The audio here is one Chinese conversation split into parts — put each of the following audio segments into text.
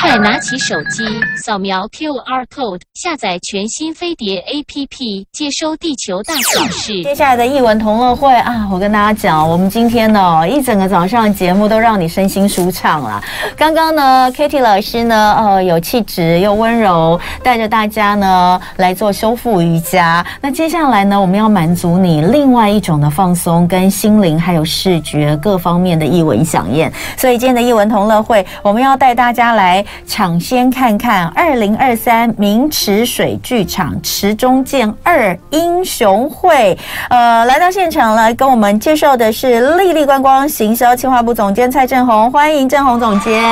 快拿起手机，扫描 QR code，下载全新飞碟 APP，接收地球大小事。接下来的艺文同乐会啊，我跟大家讲，我们今天呢，一整个早上节目都让你身心舒畅了。刚刚呢，Katie 老师呢，呃，有气质又温柔，带着大家呢来做修复瑜伽。那接下来呢，我们要满足你另外一种的放松，跟心灵还有视觉各方面的艺文饗宴。所以今天的艺文同乐会，我们要带大家来抢先看看二零二三明池水剧场池中剑二英雄会。呃，来到现场来跟我们介绍的是丽丽观光行销企划部总监蔡正宏，欢迎正宏总监。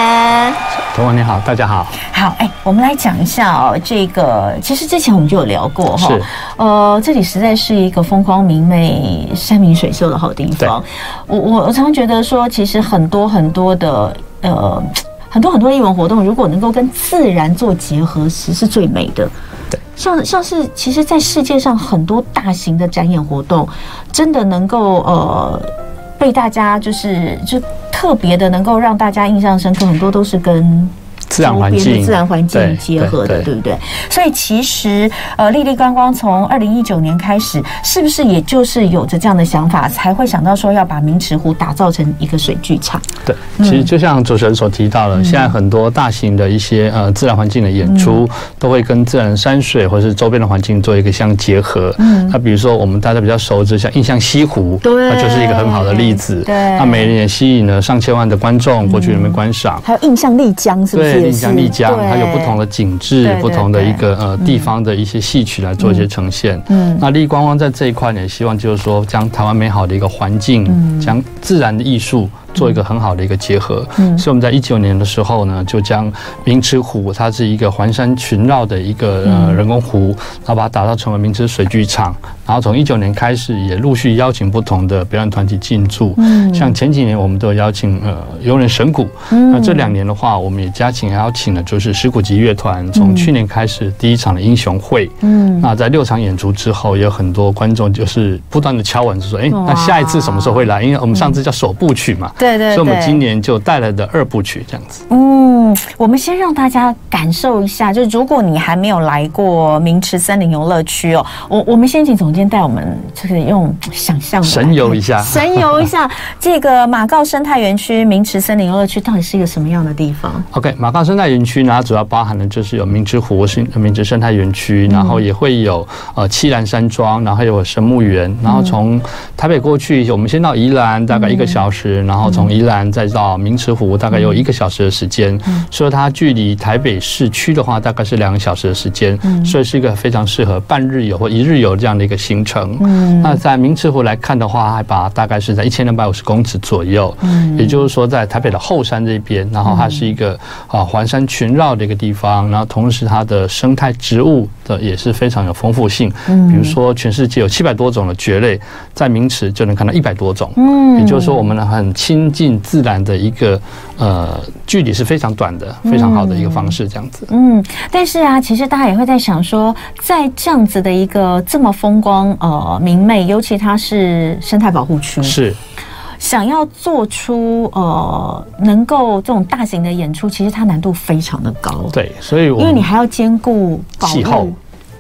同文你好，大家好。好，哎，我们来讲一下哦，这个其实之前我们就有聊过哈。是。呃，这里实在是一个风光明媚、山明水秀的好地方。我我我常觉得说，其实很多很多的呃。很多很多艺文活动，如果能够跟自然做结合实，是最美的。对，像像是其实，在世界上很多大型的展演活动，真的能够呃被大家就是就特别的能够让大家印象深刻，很多都是跟。自然环境，自然环境结合的，对不对？所以其实，呃，丽丽观光从二零一九年开始，是不是也就是有着这样的想法，才会想到说要把明池湖打造成一个水剧场？对，其实就像主持人所提到的，现在很多大型的一些呃自然环境的演出，都会跟自然山水或是周边的环境做一个相结合。嗯，那比如说我们大家比较熟知，像印象西湖，对，那就是一个很好的例子。对，那每年也吸引了上千万的观众过去那边观赏。还有印象丽江，是不是？丽江，丽江，它有不同的景致，不同的一个呃地方的一些戏曲来做一些呈现。嗯，那立立观光在这一块呢，也希望就是说，将台湾美好的一个环境，将自然的艺术。做一个很好的一个结合，嗯，所以我们在一九年的时候呢，就将明池湖，它是一个环山群绕的一个呃人工湖，然后把它打造成为明池水剧场，然后从一九年开始也陆续邀请不同的表演团体进驻，嗯，像前几年我们都有邀请呃游人神谷，嗯，那这两年的话，我们也加紧邀请的就是石鼓集乐团，从去年开始第一场的英雄会，嗯，那在六场演出之后，也有很多观众就是不断的敲门就说，哎，那下一次什么时候会来？因为我们上次叫首部曲嘛。对，对对，所以我们今年就带来的二部曲这样子。嗯，我们先让大家感受一下，就是如果你还没有来过明池森林游乐区哦，我我们先请总监带我们就是用想象神游一下，神游一下这个马告生态园区明池森林游乐区到底是一个什么样的地方？OK，马告生态园区呢，它主要包含的就是有明池湖是明池生态园区，然后也会有呃七兰山庄，然后还有神木园，然后从台北过去，我们先到宜兰，大概一个小时，然后。从宜兰再到明池湖，大概有一个小时的时间，所以它距离台北市区的话，大概是两个小时的时间，所以是一个非常适合半日游或一日游这样的一个行程。那在明池湖来看的话，海拔大概是在一千两百五十公尺左右，也就是说在台北的后山这边，然后它是一个啊环山群绕的一个地方，然后同时它的生态植物的也是非常有丰富性，比如说全世界有七百多种的蕨类，在明池就能看到一百多种，也就是说我们呢很亲。亲近自然的一个呃距离是非常短的，非常好的一个方式，这样子。嗯，但是啊，其实大家也会在想说，在这样子的一个这么风光呃明媚，尤其它是生态保护区，是想要做出呃能够这种大型的演出，其实它难度非常的高。对，所以因为你还要兼顾气候。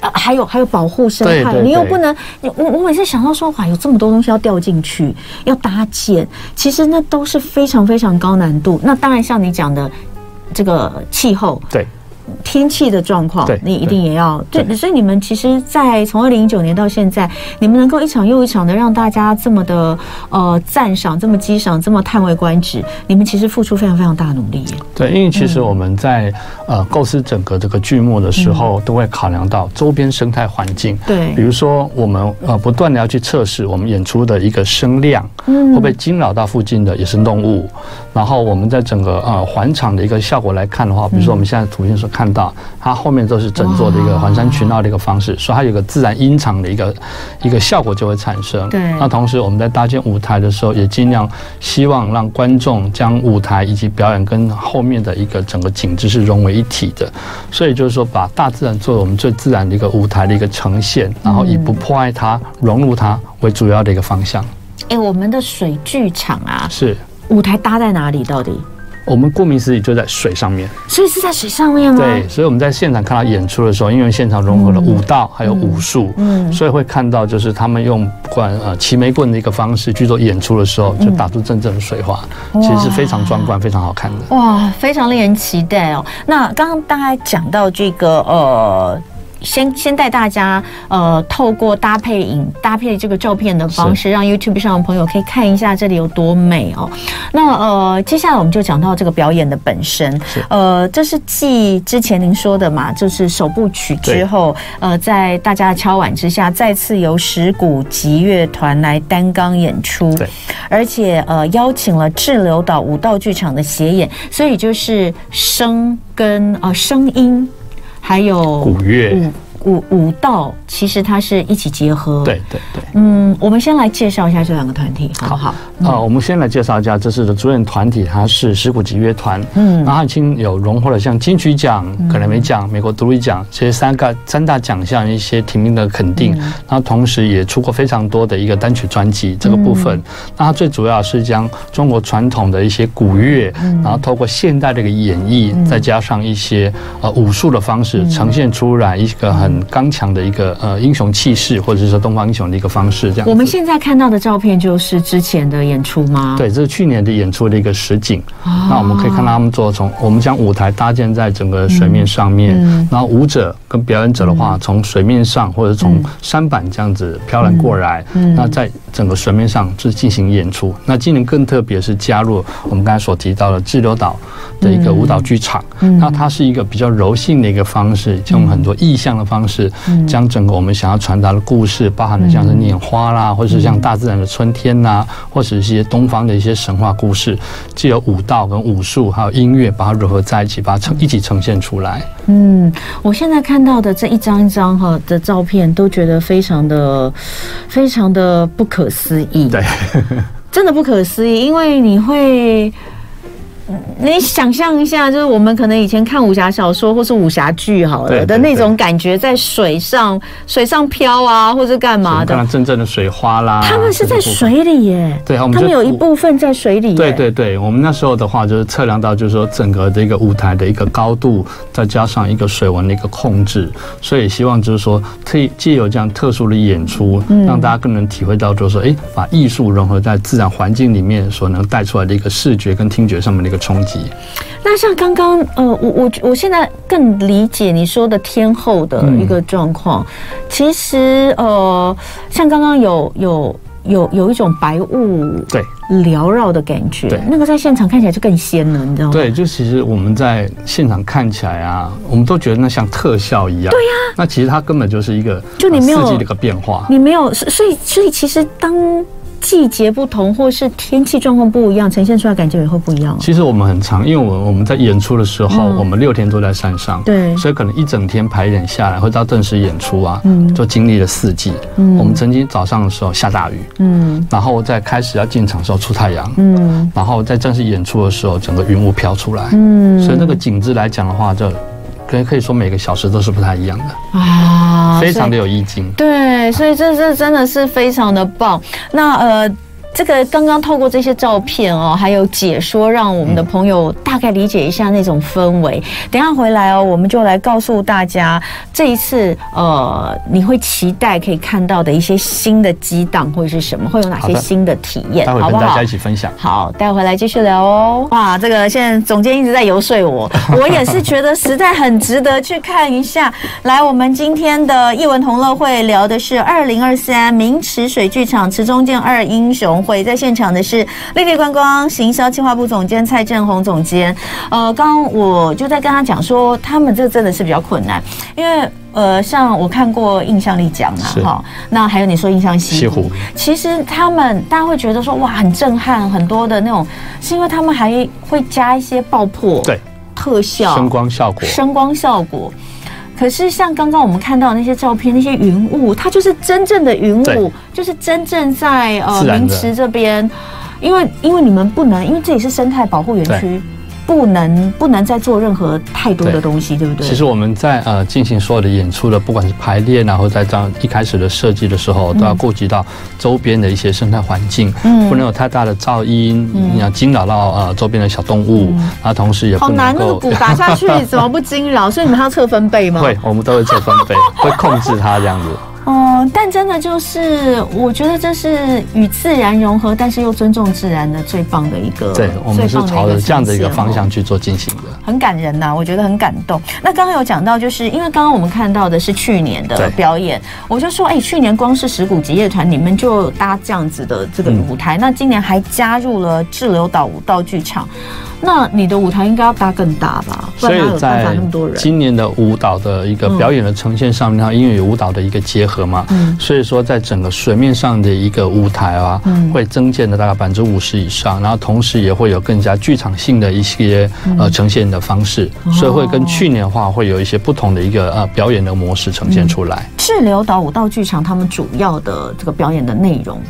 啊，还有还有保护生态，你又不能，我我每次想到说，哇，有这么多东西要掉进去，要搭建，其实那都是非常非常高难度。那当然，像你讲的这个气候，对。天气的状况，你一定也要对，对。所以你们其实，在从二零一九年到现在，你们能够一场又一场的让大家这么的呃赞赏，这么激赏，这么叹为观止，你们其实付出非常非常大的努力。对，因为其实我们在呃构思整个这个剧目的时候，都会考量到周边生态环境。对，比如说我们呃不断的要去测试我们演出的一个声量，嗯会不会惊扰到附近的野生动物？然后我们在整个呃环场的一个效果来看的话，比如说我们现在图片是看。看到它后面都是整座的一个环山群绕的一个方式，所以它有个自然音场的一个一个效果就会产生。对，那同时我们在搭建舞台的时候，也尽量希望让观众将舞台以及表演跟后面的一个整个景致是融为一体的。所以就是说，把大自然作为我们最自然的一个舞台的一个呈现，然后以不破坏它、融入它为主要的一个方向。哎，我们的水剧场啊，是舞台搭在哪里？到底？我们顾名思义就在水上面，所以是在水上面吗？对，所以我们在现场看到演出的时候，因为现场融合了舞蹈还有武术，嗯，所以会看到就是他们用不管呃齐眉棍的一个方式去做演出的时候，就打出阵阵的水花，其实是非常壮观、非常好看的。哇，非常令人期待哦。那刚刚大家讲到这个呃。先先带大家呃，透过搭配影搭配这个照片的方式，让 YouTube 上的朋友可以看一下这里有多美哦。那呃，接下来我们就讲到这个表演的本身。呃，这是继之前您说的嘛，就是首部曲之后，呃，在大家的敲碗之下，再次由石鼓集乐团来担纲演出。对，而且呃，邀请了滞留岛舞道剧场的协演，所以就是声跟呃声音。还有古乐。舞舞蹈其实它是一起结合，对对对。嗯，我们先来介绍一下这两个团体，好不好？呃，我们先来介绍一下，这是的主演团体，它是石鼓集乐团。嗯，然后已经有荣获了像金曲奖、格莱美奖、美国独立奖这些三个三大奖项一些提名的肯定。然后同时也出过非常多的一个单曲专辑这个部分。那它最主要是将中国传统的一些古乐，然后透过现代的一个演绎，再加上一些呃武术的方式，呈现出来一个很。很刚强的一个呃英雄气势，或者是说东方英雄的一个方式，这样。我们现在看到的照片就是之前的演出吗？对，这是去年的演出的一个实景。哦、那我们可以看到他们做从我们将舞台搭建在整个水面上面，嗯、然后舞者跟表演者的话，从水面上或者从山板这样子飘然过来，嗯嗯、那在整个水面上就进行演出。那今年更特别是加入我们刚才所提到的志留岛的一个舞蹈剧场，嗯、那它是一个比较柔性的一个方式，用很多意象的方式，将整个我们想要传达的故事，包含的像是拈花啦，或者是像大自然的春天呐，或者是一些东方的一些神话故事，既有舞蹈跟武术，还有音乐，把它融合在一起，把它呈一起呈现出来。嗯，我现在看到的这一张一张哈的照片，都觉得非常的、非常的不可思议。对，真的不可思议，因为你会。你想象一下，就是我们可能以前看武侠小说或是武侠剧好了的那种感觉，在水上水上漂啊，或者干嘛的，真正的水花啦。他们是在水里耶，对，他们有一部分在水里。对对对，我们那时候的话就是测量到，就是说整个这个舞台的一个高度，再加上一个水纹的一个控制，所以希望就是说，可以借由这样特殊的演出，让大家更能体会到，就是说，哎，把艺术融合在自然环境里面所能带出来的一个视觉跟听觉上面的一个。冲击。那像刚刚呃，我我我现在更理解你说的天后的一个状况。嗯、其实呃，像刚刚有有有有一种白雾对缭绕的感觉，对那个在现场看起来就更鲜了，你知道吗？对，就其实我们在现场看起来啊，我们都觉得那像特效一样。对呀、啊，那其实它根本就是一个就你没有四季的一个变化，你没有，所以所以其实当。季节不同，或是天气状况不一样，呈现出来感觉也会不一样。其实我们很长，因为我们我们在演出的时候，嗯、我们六天都在山上，对，所以可能一整天排演下来，会到正式演出啊，嗯，就经历了四季。嗯，我们曾经早上的时候下大雨，嗯，然后在开始要进场的时候出太阳，嗯，然后在正式演出的时候，整个云雾飘出来，嗯，所以那个景致来讲的话，就。可以可以说每个小时都是不太一样的啊，非常的有意境。对，所以这这真的是非常的棒。那呃。这个刚刚透过这些照片哦，还有解说，让我们的朋友大概理解一下那种氛围。等下回来哦，我们就来告诉大家这一次呃，你会期待可以看到的一些新的激荡会是什么，会有哪些新的体验，待会跟大家一起分享。好，待会回来继续聊哦。哇，这个现在总监一直在游说我，我也是觉得实在很值得去看一下。来，我们今天的艺文同乐会聊的是二零二三名池水剧场池中剑二英雄。会在现场的是丽丽观光行销计划部总监蔡正宏总监。呃，刚刚我就在跟他讲说，他们这真的是比较困难，因为呃，像我看过印象力奖啊，哈，那还有你说印象西湖，西湖其实他们大家会觉得说哇很震撼，很多的那种，是因为他们还会加一些爆破、对特效、声光效果、声光效果。可是像刚刚我们看到那些照片，那些云雾，它就是真正的云雾，就是真正在呃明池这边，因为因为你们不能，因为这里是生态保护园区，不能不能再做任何太多的东西，对，对不对？其实我们在呃进行所有的演出的，不管是排练啊，或者在这样一开始的设计的时候，都要顾及到周边的一些生态环境，嗯，不能有太大的噪音，嗯、你要惊扰到呃周边的小动物，嗯、啊，同时也不能够。好难，那 个鼓打下去怎么不惊扰？所以你们还要测分贝吗？会，我们都会测分贝，会控制它这样子。哦，但真的就是，我觉得这是与自然融合，但是又尊重自然的最棒的一个。对，我们是朝着这样的一个方向去做进行的。很感人呐、啊，我觉得很感动。那刚刚有讲到，就是因为刚刚我们看到的是去年的表演，我就说，哎，去年光是石鼓集乐团你们就搭这样子的这个舞台，嗯、那今年还加入了滞留岛舞蹈剧场。那你的舞台应该要搭更大吧？所以在今年的舞蹈的一个表演的呈现上面，它因为有舞蹈的一个结合嘛，嗯，所以说在整个水面上的一个舞台啊，会增建的大概百分之五十以上，然后同时也会有更加剧场性的一些呃呈现的方式，所以会跟去年的话会有一些不同的一个呃表演的模式呈现出来。滞留岛舞蹈剧场他们主要的这个表演的内容。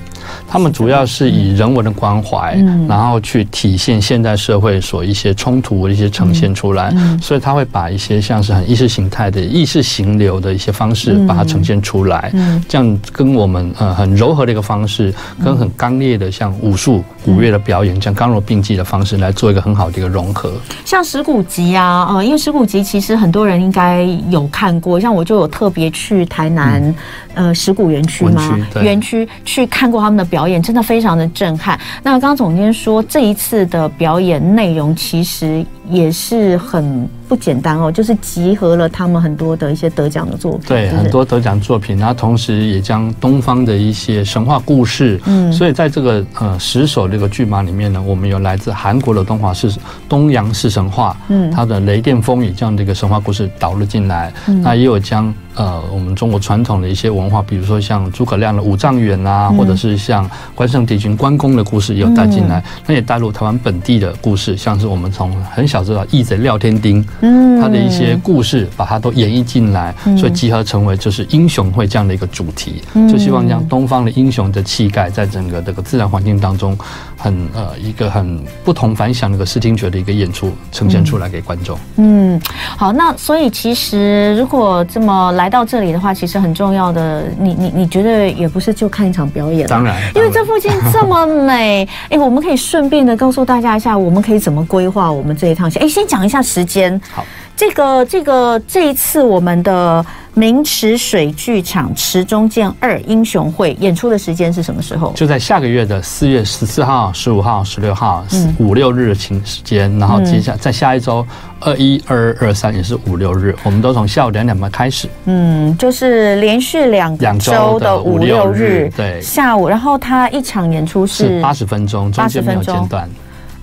他们主要是以人文的关怀，然后去体现现代社会所一些冲突的一些呈现出来，所以他会把一些像是很意识形态的意识形流的一些方式把它呈现出来，这样跟我们呃很柔和的一个方式，跟很刚烈的像武术古乐的表演这样刚柔并济的方式来做一个很好的一个融合。像石鼓集啊，呃，因为石鼓集其实很多人应该有看过，像我就有特别去台南呃石鼓园区嘛，园区去看过他们的表演真的非常的震撼。那刚刚总监说，这一次的表演内容其实也是很不简单哦，就是集合了他们很多的一些得奖的作品，对，很多得奖作品，然后同时也将东方的一些神话故事，嗯，所以在这个呃十首这个剧码里面呢，我们有来自韩国的东华是东洋式神话，嗯，它的雷电风雨这样的一个神话故事导入进来，那也有将呃我们中国传统的一些文化，比如说像诸葛亮的五丈原啊，或者是像关圣帝君关公的故事也有带进来，那也带入台湾本地的故事，像是我们从很小知道义贼廖天丁。嗯，他的一些故事，把它都演绎进来，所以集合成为就是英雄会这样的一个主题，就希望将东方的英雄的气概，在整个这个自然环境当中，很呃一个很不同凡响的一个视听觉的一个演出呈现出来给观众。嗯，好，那所以其实如果这么来到这里的话，其实很重要的，你你你觉得也不是就看一场表演，当然，因为这附近这么美，哎，我们可以顺便的告诉大家一下，我们可以怎么规划我们这一趟线。哎，先讲一下时间。好，这个这个这一次我们的明池水剧场池中剑二英雄会演出的时间是什么时候？就在下个月的四月十四号、十五号、十六号，五六日情时间。然后接下在下一周二一、二二、二三也是五六日，我们都从下午两点半开始。嗯，就是连续两两周的五六日，对，下午。然后他一场演出是八十分钟，中间没有间断，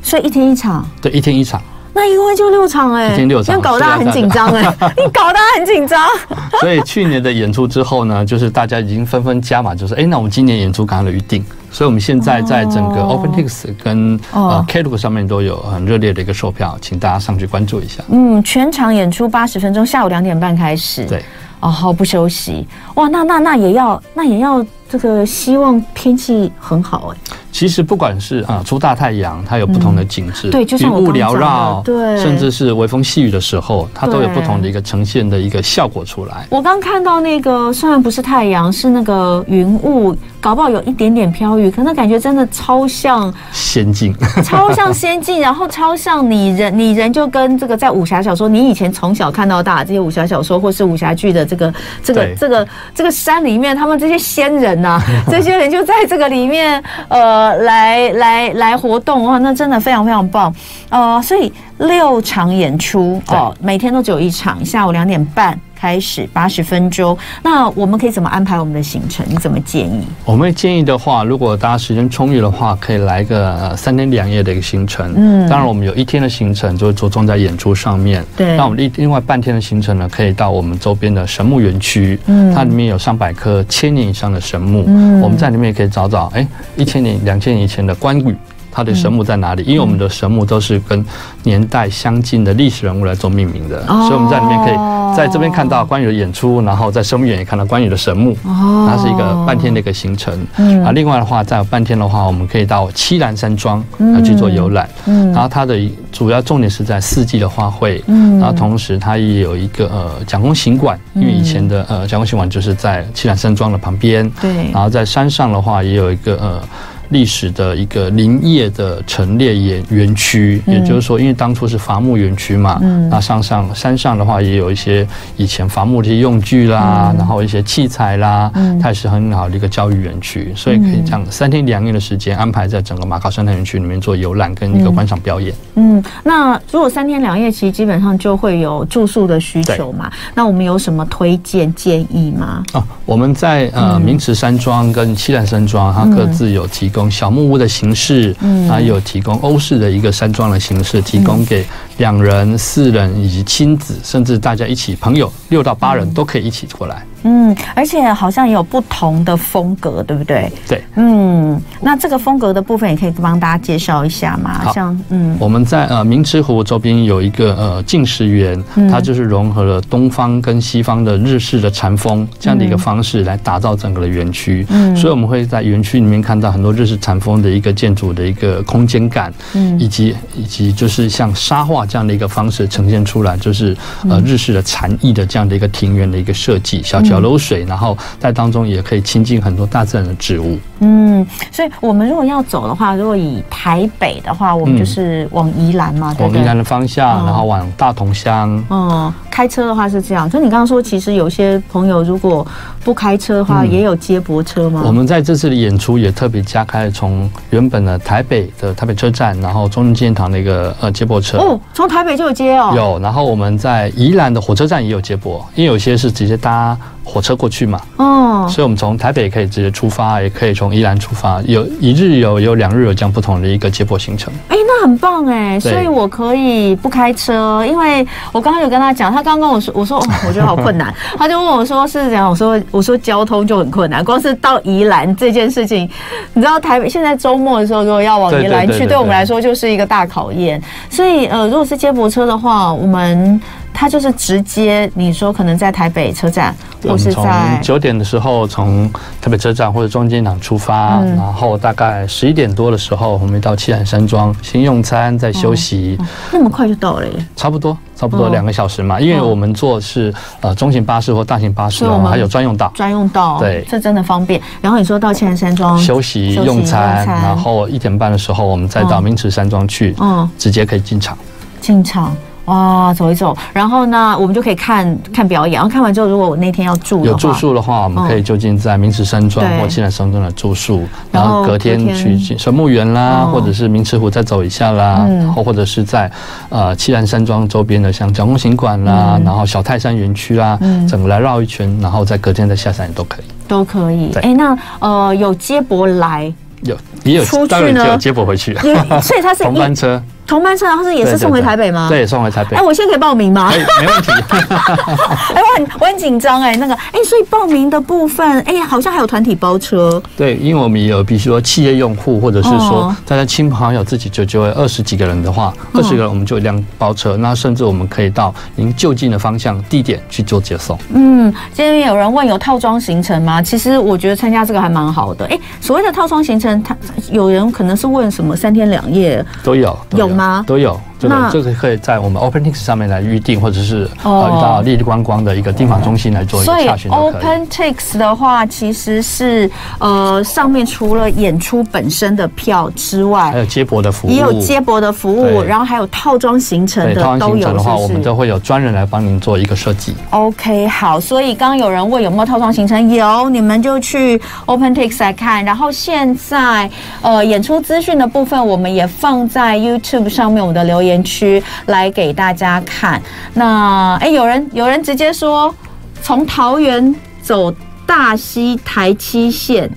所以一天一场。对，一天一场。那一共就六场哎、欸，一天六场，你搞大家很紧张哎，你搞大家很紧张。所以去年的演出之后呢，就是大家已经纷纷加码，就是哎、欸，那我们今年演出赶快预定。所以我们现在在整个 OpenTix 跟呃 Klook 上面都有很热烈的一个售票，请大家上去关注一下。嗯，全场演出八十分钟，下午两点半开始。对，哦，好不休息。哇，那那那也要，那也要这个希望天气很好哎、欸。其实不管是啊出大太阳，它有不同的景致，对，就像云雾缭绕，对，甚至是微风细雨的时候，它都有不同的一个呈现的一个效果出来。我刚看到那个虽然不是太阳，是那个云雾，搞不好有一点点飘雨，可那感觉真的超像仙境，超像仙境，然后超像你人，你人就跟这个在武侠小说，你以前从小看到大这些武侠小说或是武侠剧的这个这个这个这个山里面，他们这些仙人呐、啊，这些人就在这个里面，呃。来来来活动哇，那真的非常非常棒，呃，所以六场演出哦，每天都只有一场，下午两点半开始，八十分钟。那我们可以怎么安排我们的行程？你怎么建议？我们建议的话，如果大家时间充裕的话，可以来个三天两夜的一个行程。嗯，当然我们有一天的行程就会着重在演出上面。对，那我们另另外半天的行程呢，可以到我们周边的神木园区。嗯，它里面有上百棵千年以上的神木。嗯，我们在里面也可以找找，哎，一千年、两千年以前的关羽。它的神木在哪里？因为我们的神木都是跟年代相近的历史人物来做命名的，所以我们在里面可以在这边看到关羽的演出，然后在神木园也看到关羽的神木。哦，它是一个半天的一个行程。嗯，啊，另外的话，在有半天的话，我们可以到七兰山庄来去做游览。嗯，然后它的主要重点是在四季的花卉。嗯，然后同时它也有一个呃蒋公行馆，因为以前的呃蒋公行馆就是在七兰山庄的旁边。对，然后在山上的话也有一个呃。历史的一个林业的陈列园园区，也就是说，因为当初是伐木园区嘛，嗯，那上上山上的话也有一些以前伐木的一些用具啦，然后一些器材啦，嗯它也是很好的一个教育园区，所以可以这样三天两夜的时间安排在整个马卡生态园区里面做游览跟一个观赏表演。嗯，那如果三天两夜，其实基本上就会有住宿的需求嘛，那我们有什么推荐建议吗？啊，我们在呃明池山庄跟七兰山庄，它各自有提供。用小木屋的形式，嗯，还有提供欧式的一个山庄的形式，提供给两人、四人以及亲子，甚至大家一起朋友六到八人都可以一起过来。嗯，而且好像也有不同的风格，对不对？对，嗯，那这个风格的部分也可以帮大家介绍一下嘛？好像，嗯，我们在呃明池湖周边有一个呃静石园，它就是融合了东方跟西方的日式的禅风这样的一个方式来打造整个的园区。嗯，所以我们会在园区里面看到很多日式禅风的一个建筑的一个空间感，嗯，以及以及就是像沙画这样的一个方式呈现出来，就是呃日式的禅意的这样的一个庭园的一个设计，小。小流水，然后在当中也可以亲近很多大自然的植物。嗯，所以我们如果要走的话，如果以台北的话，我们就是往宜兰嘛，对不对？往宜兰的方向，然后往大同乡。嗯，开车的话是这样。就你刚刚说，其实有些朋友如果不开车的话，也有接驳车吗？我们在这次的演出也特别加开从原本的台北的台北车站，然后中正纪念堂的一个呃接驳车。哦，从台北就有接哦。有，然后我们在宜兰的火车站也有接驳，因为有些是直接搭。火车过去嘛，哦，所以我们从台北可以直接出发，也可以从宜兰出发，有一日游，有两日游，这样不同的一个接驳行程。哎，那很棒哎，所以我可以不开车，因为我刚刚有跟他讲，他刚刚跟我说，我说哦，我觉得好困难，他就问我说是怎样，我说我说交通就很困难，光是到宜兰这件事情，你知道台北现在周末的时候，如果要往宜兰去，对我们来说就是一个大考验。所以呃，如果是接驳车的话，我们。他就是直接，你说可能在台北车站，或是在九点的时候从台北车站或者中间场出发，然后大概十一点多的时候，我们到七海山庄先用餐再休息。那么快就到了耶？差不多，差不多两个小时嘛，因为我们坐是呃中型巴士或大型巴士，还有专用道，专用道，对，这真的方便。然后你说到七海山庄休息用餐，然后一点半的时候我们再到明池山庄去，嗯，直接可以进场，进场。哇，走一走，然后呢，我们就可以看看表演。然后看完之后，如果我那天要住有住宿的话，我们可以就近在明池山庄或西南山庄的住宿，然后隔天去神木园啦，或者是明池湖再走一下啦，然后或者是在呃七兰山庄周边的像蒋公行馆啦，然后小泰山园区啦，整个来绕一圈，然后再隔天再下山也都可以，都可以。哎，那呃有接驳来有也有出去呢，有接驳回去，所以它是 同班车。同班车，然后是也是送回台北吗？对，送回台北。哎，我现在可以报名吗？可以，没问题。哎，我很我很紧张哎，那个哎，所以报名的部分，哎，好像还有团体包车。对，因为我们也有，比如说企业用户，或者是说大家亲朋好友自己就就会二十几个人的话，二十个人我们就一辆包车。那甚至我们可以到您就近的方向地点去做接送。嗯，今天有人问有套装行程吗？其实我觉得参加这个还蛮好的。哎，所谓的套装行程，他有人可能是问什么三天两夜都有，都有。都有。这个这个可以在我们 OpenTix 上面来预定，或者是呃到丽丽观光的一个订房中心来做一个查询。所以 OpenTix 的话，其实是呃上面除了演出本身的票之外，还有接驳的服务，也有接驳的服务，然后还有套装行程的都有。的话，我们都会有专人来帮您做一个设计。OK，好，所以刚刚有人问有没有套装行程，有，你们就去 OpenTix 来看。然后现在呃演出资讯的部分，我们也放在 YouTube 上面，我们的留言。园区来给大家看，那哎，有人有人直接说，从桃园走大溪台七线，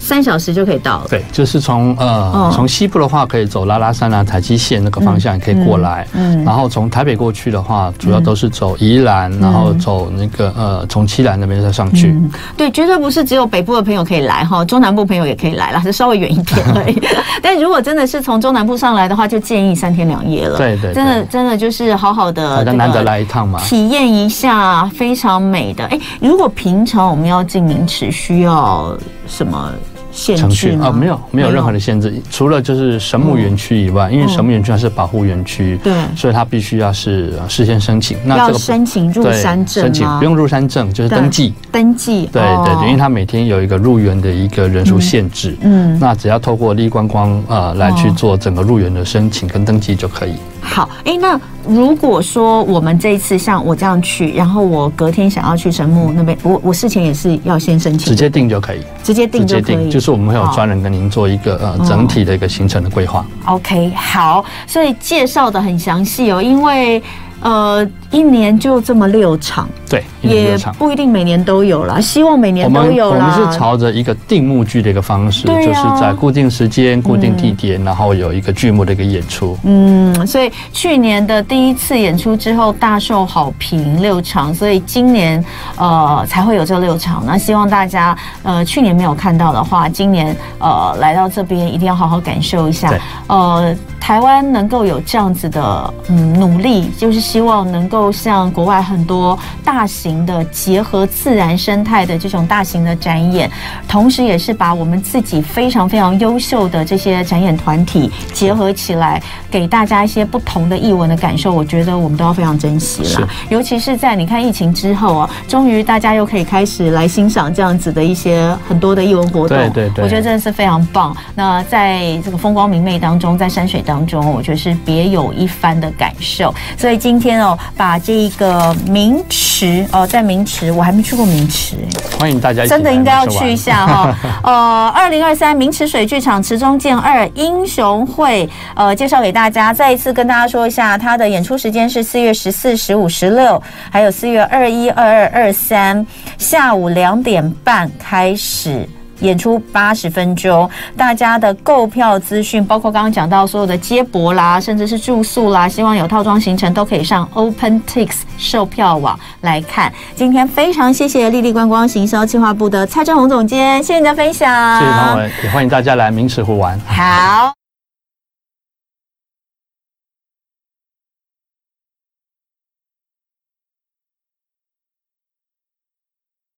三小时就可以到了。对，就是从呃从西部的话，可以走拉拉山啊、台七线那个方向也可以过来。嗯，然后从台北过去的话，主要都是走宜兰，然后走那个呃从七兰那边再上去。对，绝对不是只有北部的朋友可以来哈，中南部朋友也可以来啦，是稍微远一点而已。但如果真的是从中南部上来的话，就建议三天两夜了。对对，真的真的就是好好的，难得来一趟嘛，体验一下非常美的。哎，如果平常我们要进明池，需要什么？程序啊，没有没有任何的限制，除了就是神木园区以外，因为神木园区它是保护园区，对，所以它必须要是事先申请。那这个申请入山证吗？申请不用入山证，就是登记。登记。对对对，因为它每天有一个入园的一个人数限制。嗯。那只要透过立观光啊来去做整个入园的申请跟登记就可以。好，哎，那如果说我们这一次像我这样去，然后我隔天想要去神木那边，我我事前也是要先申请，直接订就可以，直接订就可以，就是我们会有专人跟您做一个呃整体的一个行程的规划。OK，好，所以介绍的很详细哦，因为。呃，一年就这么六场，对，也不一定每年都有啦。希望每年都有啦。我们是朝着一个定目剧的一个方式，就是在固定时间、固定地点，然后有一个剧目的一个演出。嗯，所以去年的第一次演出之后大受好评，六场，所以今年呃才会有这六场。那希望大家呃去年没有看到的话，今年呃来到这边一定要好好感受一下。呃，台湾能够有这样子的嗯努力，就是。希望能够像国外很多大型的结合自然生态的这种大型的展演，同时也是把我们自己非常非常优秀的这些展演团体结合起来，给大家一些不同的译文的感受。我觉得我们都要非常珍惜了，尤其是在你看疫情之后啊，终于大家又可以开始来欣赏这样子的一些很多的译文活动。对对对，我觉得真的是非常棒。那在这个风光明媚当中，在山水当中，我觉得是别有一番的感受。所以今今天哦，把这个明池哦，在明池我还没去过明池，欢迎大家真的应该要去一下哈。呃，二零二三明池水剧场池中剑二英雄会，呃，介绍给大家，再一次跟大家说一下，它的演出时间是四月十四、十五、十六，还有四月二一、二二、二三下午两点半开始。演出八十分钟，大家的购票资讯包括刚刚讲到所有的接驳啦，甚至是住宿啦，希望有套装行程都可以上 OpenTix 售票网来看。今天非常谢谢丽丽观光行销计划部的蔡正宏总监，谢谢你的分享，谢谢他们，也欢迎大家来明池湖玩。好。